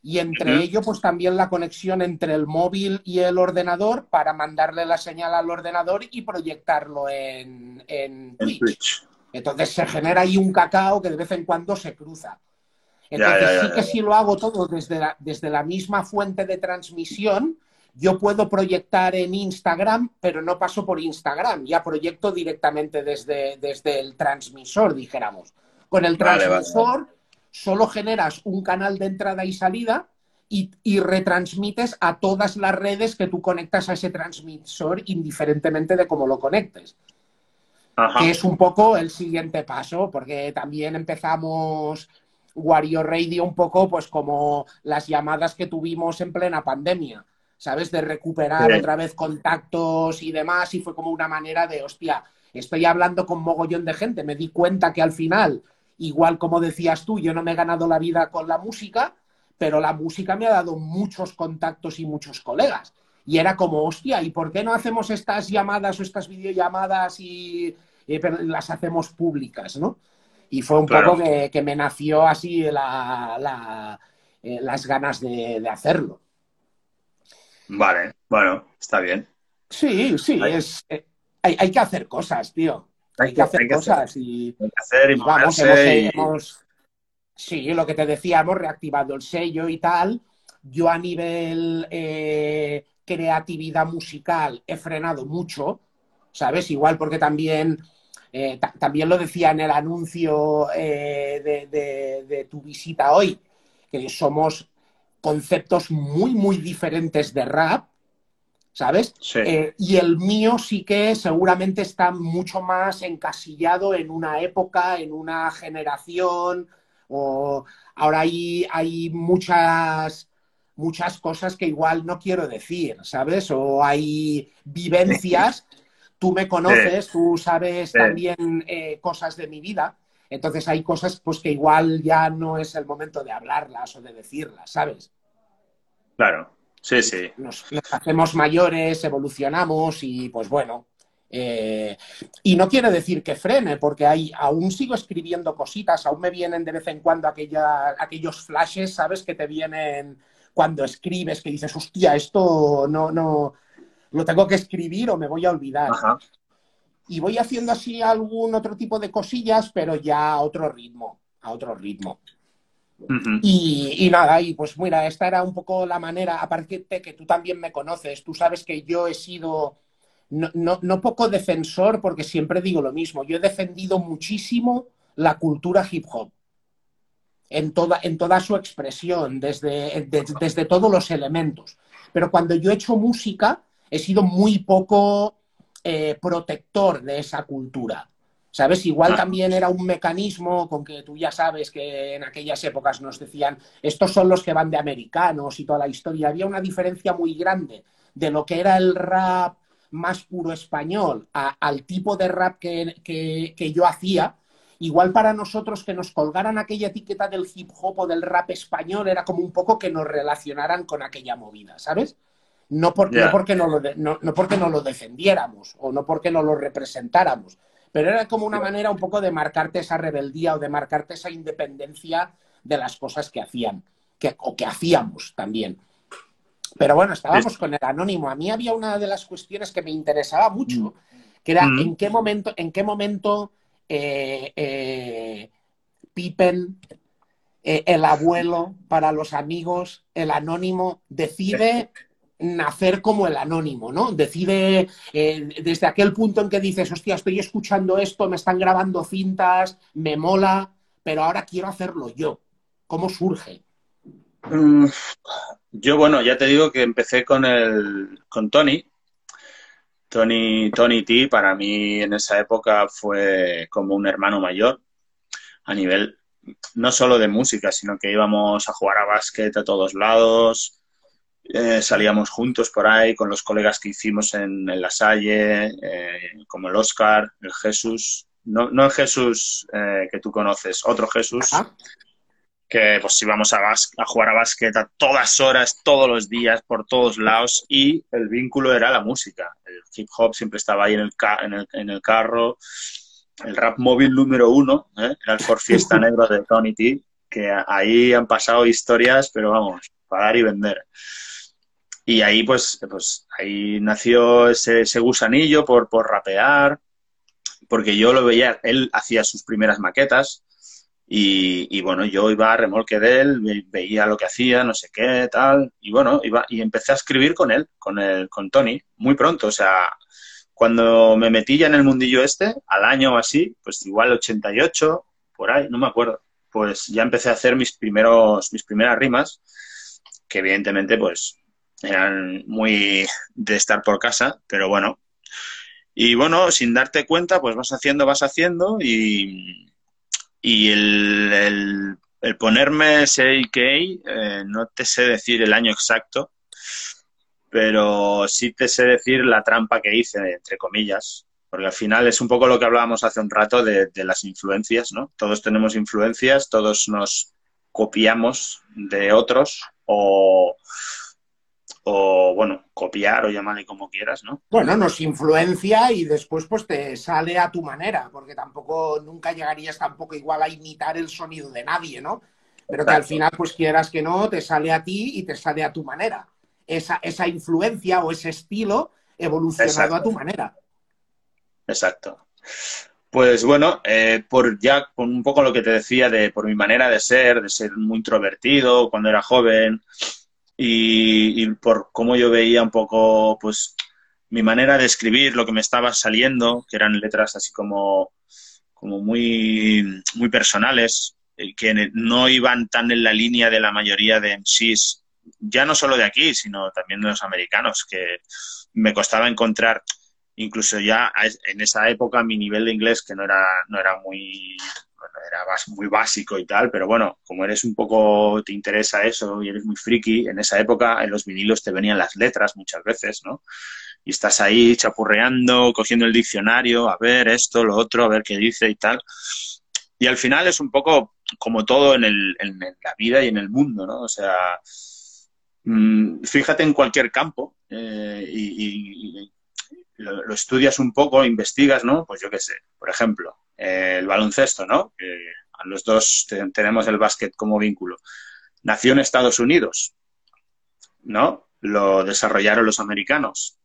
y entre ello, pues también la conexión entre el móvil y el ordenador para mandarle la señal al ordenador y proyectarlo en, en En Twitch. Twitch. Entonces se genera ahí un cacao que de vez en cuando se cruza. Entonces Ya, ya, ya, sí que si lo hago todo desde la, desde la misma fuente de transmisión, yo puedo proyectar en Instagram, pero no paso por Instagram, ya proyecto directamente desde, desde el transmisor, dijéramos. Con el Vale, vale, transmisor solo generas un canal de entrada y salida y, y retransmites a todas las redes que tú conectas a ese transmisor, indiferentemente de cómo lo conectes Ajá. que es un poco el siguiente paso, porque también empezamos Wario Radio un poco pues como las llamadas que tuvimos en plena pandemia, ¿sabes? De recuperar Sí. otra vez contactos y demás, y fue como una manera de, hostia, estoy hablando con mogollón de gente, me di cuenta que al final, igual como decías tú, yo no me he ganado la vida con la música, pero la música me ha dado muchos contactos y muchos colegas. Y era como, hostia, ¿y por qué no hacemos estas llamadas o estas videollamadas y, y pero las hacemos públicas, ¿no? Y fue un Claro. poco que, que me nació así la- la- eh, las ganas de, de hacerlo. Vale, bueno, está bien. Sí, sí, Hay- es, eh, hay, hay que hacer cosas, tío. Hay, que hacer que cosas y, Hay que hacer y y vamos, moverse hemos, y- hemos- sí, lo que te decía, hemos reactivado el sello y tal. Yo a nivel eh, creatividad musical he frenado mucho, ¿sabes? Igual porque también, eh, ta- también lo decía en el anuncio eh, de, de- de tu visita hoy, que somos conceptos muy, muy diferentes de rap, ¿sabes? Sí. Eh, y el mío sí que seguramente está mucho más encasillado en una época, en una generación, o ahora hay, hay muchas, muchas cosas que igual no quiero decir, ¿sabes? O hay vivencias, tú me conoces, tú sabes también eh, cosas de mi vida, entonces hay cosas pues que igual ya no es el momento de hablarlas o de decirlas, ¿sabes? Claro. Sí, sí. nos, nos hacemos mayores, evolucionamos y pues bueno, Eh, y no quiere decir que frene, porque hay, aún sigo escribiendo cositas, aún me vienen de vez en cuando aquella, aquellos flashes, ¿sabes? Que te vienen cuando escribes, que dices, hostia, esto no, no, lo tengo que escribir o me voy a olvidar. Y voy haciendo así algún otro tipo de cosillas, pero ya a otro ritmo, a otro ritmo. Y, nada, y pues mira, esta era un poco la manera, aparte que tú también me conoces, tú sabes que yo he sido no, poco defensor, porque siempre digo lo mismo, yo he defendido muchísimo la cultura hip hop. En toda, en toda su expresión, desde, desde todos los elementos. Pero cuando yo he hecho música, he sido muy poco eh, protector de esa cultura. ¿Sabes? Igual también era un mecanismo con que tú ya sabes que en aquellas épocas nos decían, estos son los que van de americanos y toda la historia. Había una diferencia muy grande de lo que era el rap más puro español al tipo de rap que, yo hacía, igual para nosotros que nos colgaran aquella etiqueta del hip hop o del rap español era como un poco que nos relacionaran con aquella movida, ¿sabes? No, porque no, lo no, porque no lo defendiéramos o no porque no lo representáramos, pero era como una manera un poco de marcarte esa rebeldía o de marcarte esa independencia de las cosas que hacían, que, o que hacíamos también. Pero bueno, estábamos con el anónimo. A mí había una de las cuestiones que me interesaba mucho, mm. que era mm. en qué momento, en qué momento eh, eh, Pippen, eh, el abuelo para los amigos, el anónimo, decide nacer como el anónimo, ¿no? Decide desde aquel punto en que dices, hostia, estoy escuchando esto, me están grabando cintas, me mola, pero ahora quiero hacerlo yo. ¿Cómo surge? Yo, bueno, ya te digo que empecé con el con Tony. Tony, Tony T para mí en esa época fue como un hermano mayor a nivel no solo de música, sino que íbamos a jugar a básquet a todos lados, eh, salíamos juntos por ahí con los colegas que hicimos en, La Salle, eh, como el Oscar, el Jesús, no, no el Jesús eh, que tú conoces, otro Jesús, que pues íbamos a, a jugar a básquet a todas horas, todos los días, por todos lados, y el vínculo era la música. El hip hop siempre estaba ahí en el, en el, en el carro. El rap móvil número uno ¿eh? era el For Fiesta (laughs) Negro de Tony T, que ahí han pasado historias, pero vamos, para dar y vender. Y ahí, pues, pues ahí nació ese, ese gusanillo por, por rapear, porque yo lo veía, él hacía sus primeras maquetas, y, bueno, yo iba a remolque de él, veía lo que hacía, no sé qué, tal, y bueno, iba, y empecé a escribir con él, con, el, con Tony, muy pronto, o sea, cuando me metí ya en el mundillo este, al año o así, pues igual 88, por ahí, no me acuerdo, pues ya empecé a hacer mis, primeros, mis primeras rimas, que evidentemente pues eran muy de estar por casa, pero bueno. Y bueno, sin darte cuenta, pues vas haciendo, vas haciendo y, y el, el, ponerme ese eh, no te sé decir el año exacto, pero sí te sé decir la trampa que hice, entre comillas, porque al final es un poco lo que hablábamos hace un rato de, de las influencias, ¿no? Todos tenemos influencias, todos nos copiamos de otros o, o bueno, copiar o llamarle como quieras, ¿no? Bueno, nos influencia y después pues te sale a tu manera, porque tampoco nunca llegarías tampoco igual a imitar el sonido de nadie, ¿no? Pero que al final pues quieras que no, te sale a ti y te sale a tu manera. Esa, esa influencia o ese estilo evolucionado a tu manera. Exacto. Pues bueno, eh, por ya con un poco lo que te decía de por mi manera de ser, de ser muy introvertido cuando era joven, y, por cómo yo veía un poco, pues, mi manera de escribir, lo que me estaba saliendo, que eran letras así como, como muy, muy personales, eh, que no iban tan en la línea de la mayoría de MCs, ya no solo de aquí, sino también de los americanos, que me costaba encontrar, incluso ya en esa época mi nivel de inglés, que no era, no era muy, era muy básico y tal, pero bueno, como eres un poco, te interesa eso y eres muy friki, en esa época en los vinilos te venían las letras muchas veces, ¿no? Y estás ahí chapurreando, cogiendo el diccionario, a ver esto, lo otro, a ver qué dice y tal. Y al final es un poco como todo en, la vida y en el mundo, ¿no? O sea, mm, fíjate en cualquier campo eh, y, lo, estudias un poco, investigas, ¿no? Pues yo qué sé, por ejemplo, eh, el baloncesto, ¿no? A los dos tenemos el básquet como vínculo. Nació en Estados Unidos, ¿no? Lo desarrollaron los americanos.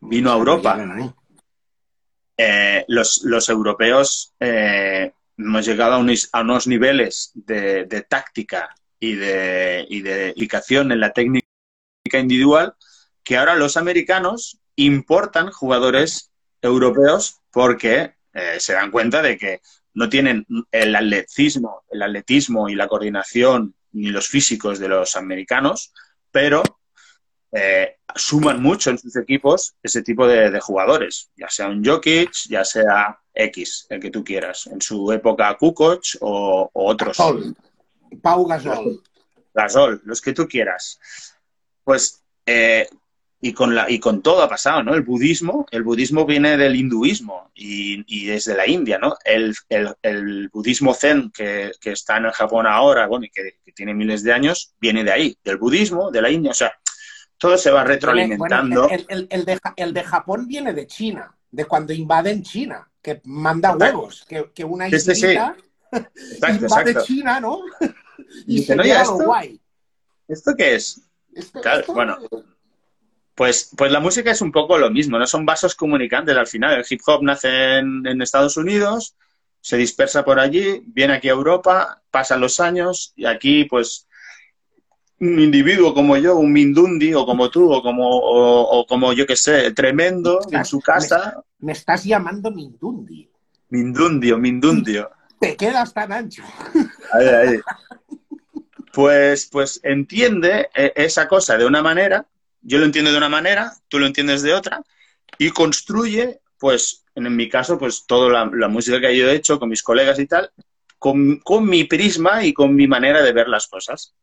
Vino a Europa. Eh, los, los, europeos eh, hemos llegado a unos, a unos niveles de, de táctica y de, y de dedicación en la técnica individual que ahora los americanos importan jugadores europeos porque eh, se dan cuenta de que no tienen el atletismo, el atletismo y la coordinación ni los físicos de los americanos, pero eh, suman mucho en sus equipos ese tipo de, jugadores, ya sea un Jokic, ya sea X, el que tú quieras. En su época Kukoc o, otros. Pau Gasol. Gasol, los que tú quieras. Pues eh, y con la y con todo ha pasado, ¿no? El budismo, el budismo viene del hinduismo y, y es de la India, ¿no? El, el, budismo zen que, que, está en el Japón ahora, bueno, y que, tiene miles de años, viene de ahí, del budismo, de la India, o sea, todo se va retroalimentando. el, de, el, de, Japón viene de China, de cuando invaden China, que manda huevos, que, que una islita invade China, ¿no? (laughs) y, se no, esto, guay. ¿Esto qué es? claro, bueno, pues, pues la música es un poco lo mismo, ¿no? Son vasos comunicantes al final. El hip hop nace en, en Estados Unidos, se dispersa por allí, viene aquí a Europa, pasan los años y aquí, pues, un individuo como yo, un Mindundi, o como tú, o como, o, como yo que sé, tremendo, en su casa. Me, estás llamando Mindundi. Mindundio, Mindundio. Te quedas tan ancho. Ahí, ahí. Pues, pues entiende eh, esa cosa de una manera, yo lo entiendo de una manera, tú lo entiendes de otra, y construye, pues, en mi caso, pues, toda la, música que yo he hecho con mis colegas y tal, con, con mi prisma y con mi manera de ver las cosas.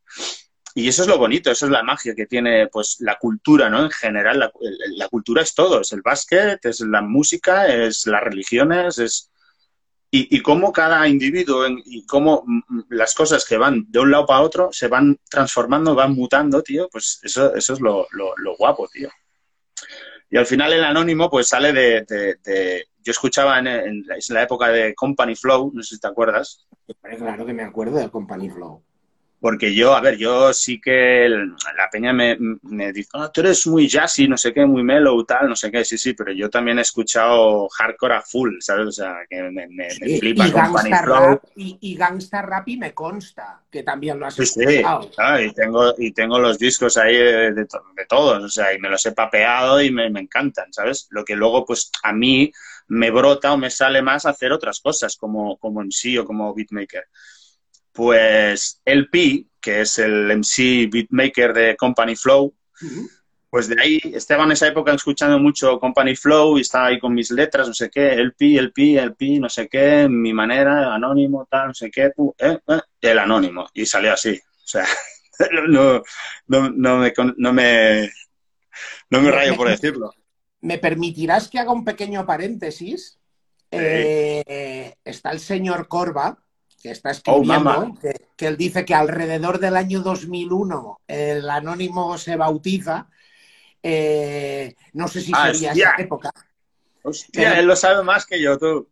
Y eso es lo bonito, eso es la magia que tiene pues la cultura, ¿no? En general, la, la cultura es todo, es el básquet, es la música, es las religiones, es... Y, y cómo cada individuo y cómo mm, mm, las cosas que van de un lado para otro se van transformando, van mutando, tío, pues eso, eso es lo, lo, guapo, tío. Y al final el anónimo pues sale de... yo escuchaba en, en, la época de Company Flow, no sé si te acuerdas. Claro que me acuerdo de Company Flow. Porque yo, a ver, yo sí que la peña me, me dice, oh, tú eres muy jazzy, no sé qué, muy mellow, tal, no sé qué, sí, sí, pero yo también he escuchado hardcore a full, ¿sabes? O sea, que me, me, flipa y Gangsta Rap, y, y Gangsta Rap y me consta que también lo has escuchado. Sí, ah, y, tengo, y tengo los discos ahí de, de, todos, o sea, y me los he papeado y me, me encantan, ¿sabes? Lo que luego, pues, a mí me brota o me sale más hacer otras cosas, como, como en sí o como beatmaker. Pues LP, que es el MC beatmaker de Company Flow, pues de ahí estaba en esa época escuchando mucho Company Flow y estaba ahí con mis letras, no sé qué, LP, LP, LP, no sé qué, mi manera, anónimo, tal, no sé qué, eh, eh, el anónimo. Y salió así. O sea, (laughs) no, no, no, me, no, me, no me rayo por decirlo. ¿Me permitirás que haga un pequeño paréntesis? Eh, está el señor Corva, que está oh, escribiendo, que, él dice que alrededor del año 2001 el anónimo se bautiza. Eh, no sé si ah, sería esa época. Hostia, él lo sabe más que yo, tú.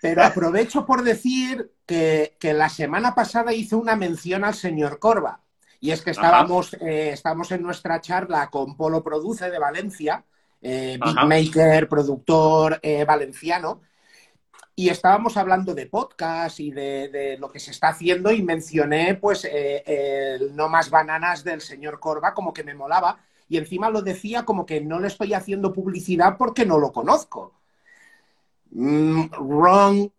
Pero aprovecho por decir que, la semana pasada hice una mención al señor Corva. Y es que estábamos, eh, en nuestra charla con Polo Produce de Valencia, eh, beatmaker, productor valenciano, y estábamos hablando de podcast y de, lo que se está haciendo y mencioné pues eh, el No más bananas del señor Corva como que me molaba y encima lo decía como que no le estoy haciendo publicidad porque no lo conozco. Mm, Ron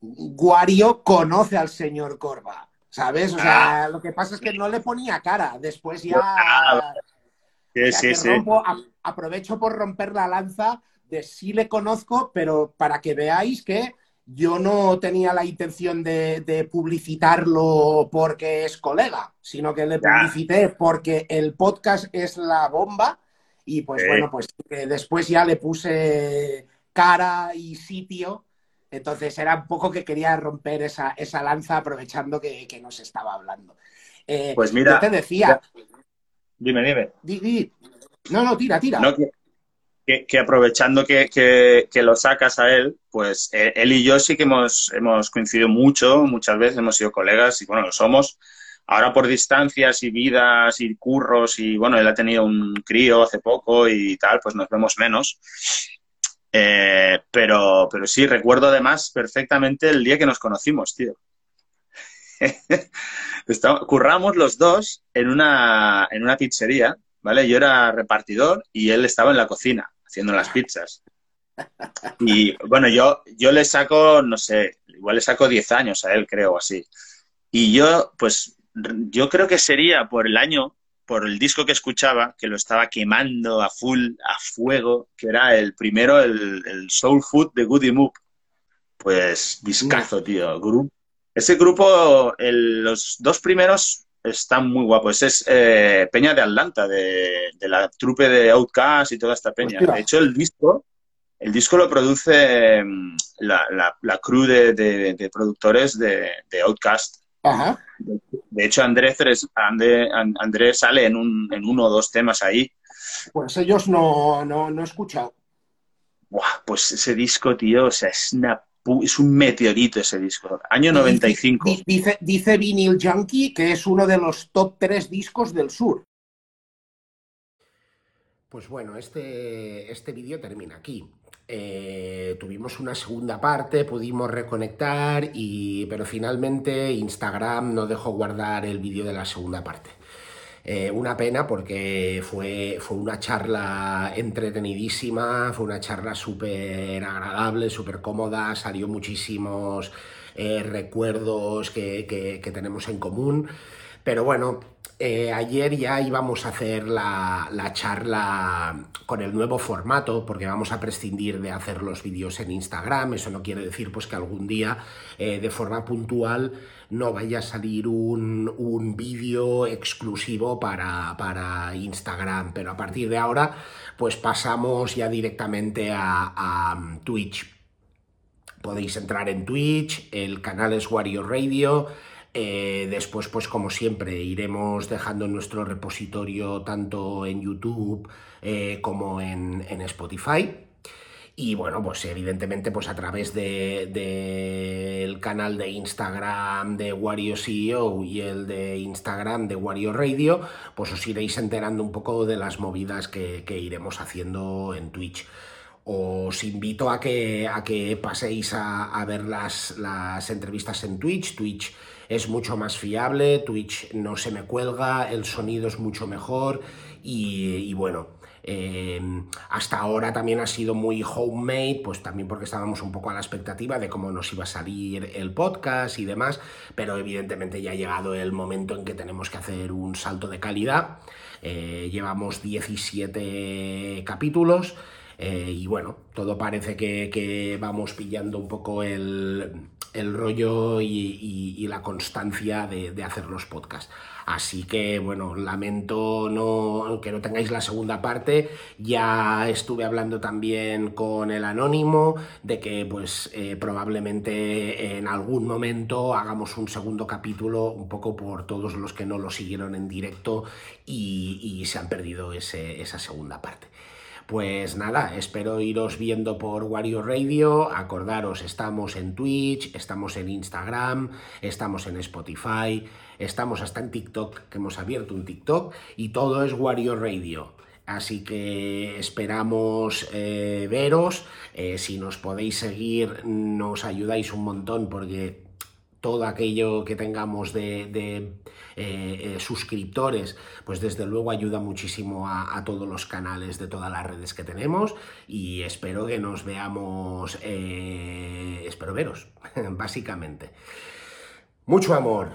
Guario conoce al señor Corva, ¿sabes? O sea, ah. lo que pasa es que no le ponía cara, después ya... Ah, sí, sí, aprovecho por romper la lanza de sí le conozco, pero para que veáis que yo no tenía la intención de, publicitarlo porque es colega, sino que le publicité porque el podcast es la bomba y pues bueno, pues después ya le puse cara y sitio. Entonces era un poco que quería romper esa, esa lanza aprovechando que, que nos estaba hablando. Eh, pues mira, yo te decía... Dime, dime. No, no, tira, tira. que, aprovechando que, lo sacas a él, pues eh, él y yo sí que hemos, hemos coincidido mucho, muchas veces hemos sido colegas y bueno, lo somos. Ahora por distancias y vidas y curros y bueno, él ha tenido un crío hace poco y tal, pues nos vemos menos. Eh, pero, pero sí, recuerdo además perfectamente el día que nos conocimos, tío. (laughs) curramos los dos en una, en una pizzería, ¿vale? Yo era repartidor y él estaba en la cocina haciendo las pizzas. Y bueno, yo, yo le saco, no sé, igual le saco 10 años a él, creo, así. Y yo, pues, yo creo que sería por el año, por el disco que escuchaba, que lo estaba quemando a full, a fuego, que era el primero, el, Soul Food de Goody Moop. Pues, discazo, tío. Grupo ese grupo, los dos primeros están muy guapos. Es eh, Peña de Atlanta, de, la trupe de Outcast y toda esta peña. De hecho, el disco, el disco lo produce mm, la, la, crew de, productores de, Outcast. De, hecho, Andrés, Andrés, sale en, un, en uno o dos temas ahí. Pues ellos no, no, no he escuchado. pues ese disco, tío, o sea, es una es un meteorito ese disco. Año 95. Dice, dice Vinyl Junkie que es uno de los top tres discos del sur. Pues bueno, este, este vídeo termina aquí. Eh, tuvimos una segunda parte, pudimos reconectar, y, pero finalmente Instagram no dejó guardar el vídeo de la segunda parte. Eh, una pena porque fue, fue una charla entretenidísima, fue una charla súper agradable, súper cómoda, salió muchísimos eh, recuerdos que, tenemos en común. Pero bueno, eh, ayer ya íbamos a hacer la, la, charla con el nuevo formato, porque vamos a prescindir de hacer los vídeos en Instagram. Eso no quiere decir pues, que algún día, de forma puntual, no vaya a salir un, un vídeo exclusivo para, para, Instagram, pero a partir de ahora pues pasamos ya directamente a, Twitch. Podéis entrar en Twitch, el canal es Wario Radio, eh, después, pues como siempre, iremos dejando nuestro repositorio tanto en YouTube eh, como en, en Spotify. Y bueno, pues evidentemente pues a través del de, canal de Instagram de Wario CEO y el de Instagram de Wario Radio, pues os iréis enterando un poco de las movidas que, iremos haciendo en Twitch. Os invito a que, a que paséis a, ver las, las entrevistas en Twitch. Twitch es mucho más fiable, Twitch no se me cuelga, el sonido es mucho mejor y bueno, Em, hasta ahora también ha sido muy homemade, pues también porque estábamos un poco a la expectativa de cómo nos iba a salir el podcast y demás, pero evidentemente ya ha llegado el momento en que tenemos que hacer un salto de calidad. Eh, llevamos 17 capítulos. Eh, y bueno, todo parece que, vamos pillando un poco el, rollo y, la constancia de, de hacer los podcasts. Así que, bueno, lamento no, que no tengáis la segunda parte. Ya estuve hablando también con el anónimo de que, pues, eh, probablemente en algún momento hagamos un segundo capítulo, un poco por todos los que no lo siguieron en directo y, se han perdido esa segunda parte. Pues nada, espero iros viendo por Wario Radio. Acordaros, estamos en Twitch, estamos en Instagram, estamos en Spotify, estamos hasta en TikTok, que hemos abierto un TikTok, y todo es Wario Radio. Así que esperamos eh, veros. Eh, si nos podéis seguir, nos ayudáis un montón porque todo aquello que tengamos de, eh, eh, suscriptores, pues desde luego ayuda muchísimo a, todos los canales de todas las redes que tenemos y espero que nos veamos, eh, espero veros, (laughs) básicamente. Mucho amor.